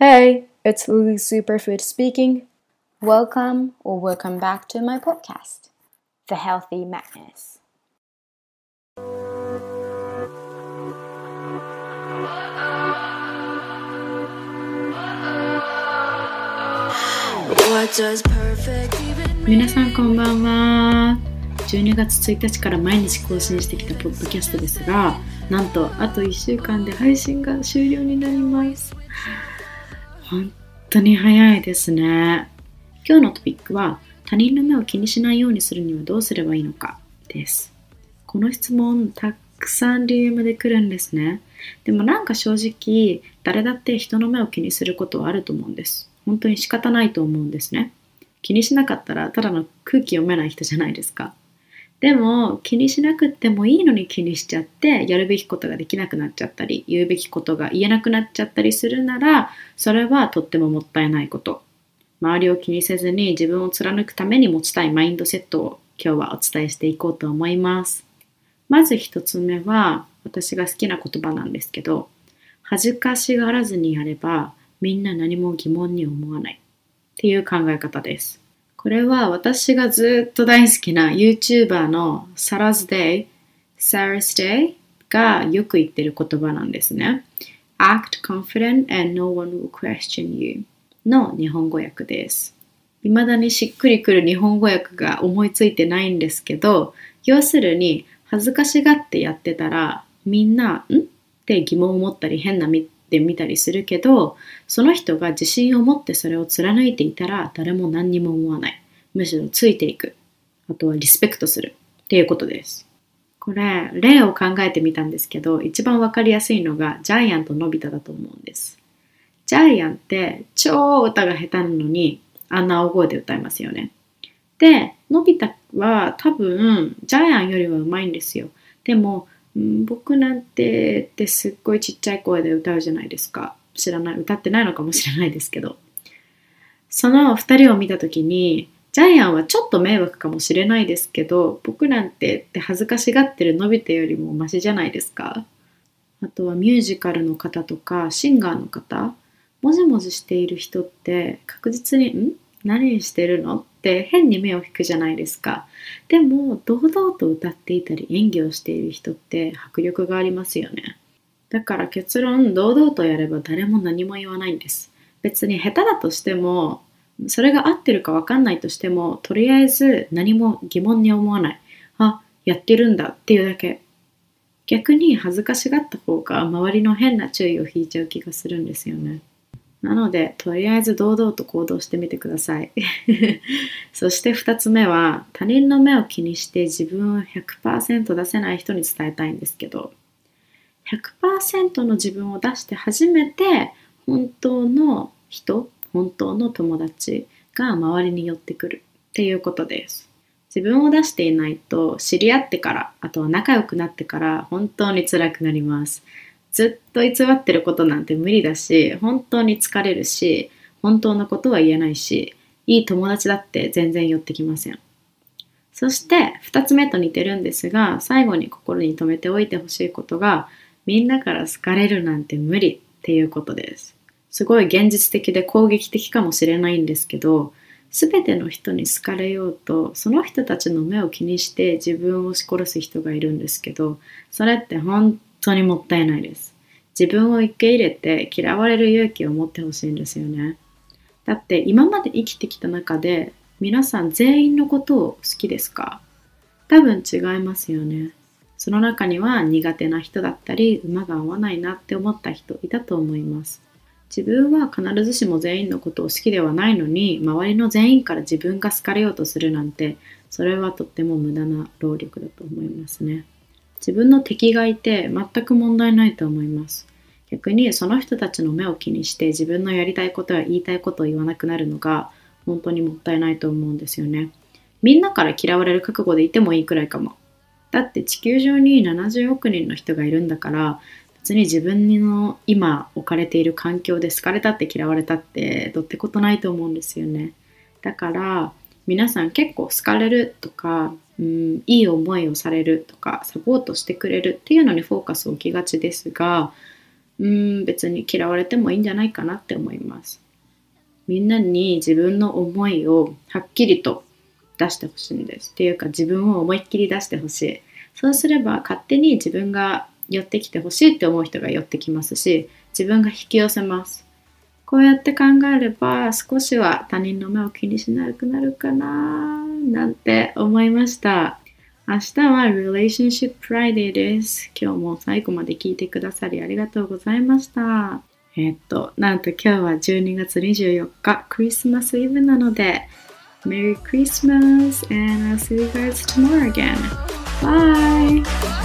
Hey, it's Lily Superfood speaking. Welcome or welcome back to my podcast, The Healthy Madness. What does perfect? 皆さんこんばんは12月1日から毎日更新してきたポッドキャストですがなんとあと1週間で配信が終了になります本当に早いですね。今日のトピックは他人の目を気にしないようにするにはどうすればいいのかです。この質問たくさん DM で来るんですね。でもなんか正直誰だって人の目を気にすることはあると思うんです。本当に仕方ないと思うんですね。気にしなかったらただの空気読めない人じゃないですか。でも気にしなくてもいいのに気にしちゃってやるべきことができなくなっちゃったり言うべきことが言えなくなっちゃったりするならそれはとってももったいないこと。周りを気にせずに自分を貫くために持ちたいマインドセットを今日はお伝えしていこうと思います。まず一つ目は私が好きな言葉なんですけど恥ずかしがらずにやればみんな何も疑問に思わないっていう考え方です。これは私がずっと大好きな YouTuber の Sarah's Day、Sarah's Day がよく言ってる言葉なんですね。Act confident and no one will question you の日本語訳です。未だにしっくりくる日本語訳が思いついてないんですけど、要するに恥ずかしがってやってたらみんな、ん？って疑問を持ったり変な目で見たりするけど、その人が自信を持ってそれを貫いていたら誰も何にも思わない。むしろついていく。あとはリスペクトするっていうことです。これ、例を考えてみたんですけど、一番わかりやすいのがジャイアンとのび太だと思うんです。ジャイアンって超歌が下手なのにあんな大声で歌いますよね。で、のび太は多分ジャイアンよりは上手いんですよ。でも、うん僕なんてってすっごいちっちゃい声で歌うじゃないですか。知らない、歌ってないのかもしれないですけど。その二人を見たときに、ジャイアンはちょっと迷惑かもしれないですけど、僕なんてって恥ずかしがってるのび太よりもマシじゃないですか。あとはミュージカルの方とかシンガーの方、もじもじしている人って確実に、ん？何してるの？って変に目を引くじゃないですか。でも、堂々と歌っていたり演技をしている人って迫力がありますよね。だから結論、堂々とやれば誰も何も言わないんです。別に下手だとしても、それが合ってるか分かんないとしても、とりあえず何も疑問に思わない。あ、やってるんだっていうだけ。逆に恥ずかしがった方が周りの変な注意を引いちゃう気がするんですよね。なので、とりあえず堂々と行動してみてください。そして2つ目は、他人の目を気にして自分を100%出せない人に伝えたいんですけど、100%の自分を出して初めて本当の人、本当の友達が周りに寄ってくるっていうことです。自分を出していないと知り合ってから、あとは仲良くなってから本当に辛くなります。ずっと偽ってることなんて無理だし、本当に疲れるし、本当のことは言えないし、いい友達だって全然寄ってきません。そして2つ目と似てるんですが、最後に心に留めておいてほしいことが、みんなから好かれるなんて無理っていうことです。すごい現実的で攻撃的かもしれないんですけど、すべての人に好かれようと、その人たちの目を気にして自分を押し殺す人がいるんですけど、それって本当にもったいないです。自分を受け入れて嫌われる勇気を持ってほしいんですよね。だって今まで生きてきた中で皆さん全員のことを好きですか？多分違いますよね。その中には苦手な人だったり馬が合わないなって思った人いたと思います。自分は必ずしも全員のことを好きではないのに周りの全員から自分が好かれようとするなんてそれはとっても無駄な労力だと思いますね。自分の敵がいて全く問題ないと思います。逆にその人たちの目を気にして自分のやりたいことや言いたいことを言わなくなるのが本当にもったいないと思うんですよね。みんなから嫌われる覚悟でいてもいいくらいかも。だって地球上に70億人の人がいるんだから別に自分の今置かれている環境で好かれたって嫌われたってどってことないと思うんですよね。だから皆さん結構好かれるとか、うん、いい思いをされるとかサポートしてくれるっていうのにフォーカスを置きがちですがうん、別に嫌われてもいいんじゃないかなって思います。みんなに自分の思いをはっきりと出してほしいんです。っていうか自分を思いっきり出してほしい。そうすれば勝手に自分が寄ってきてほしいって思う人が寄ってきますし、自分が引き寄せます。こうやって考えれば少しは他人の目を気にしなくなるかななんて思いました。明日は Relationship Friday です。今日も最後まで聞いてくださりありがとうございました。えっと、なんと今日は12月24日、クリスマスイブなので、Merry Christmas and I'll see you guys tomorrow again. Bye!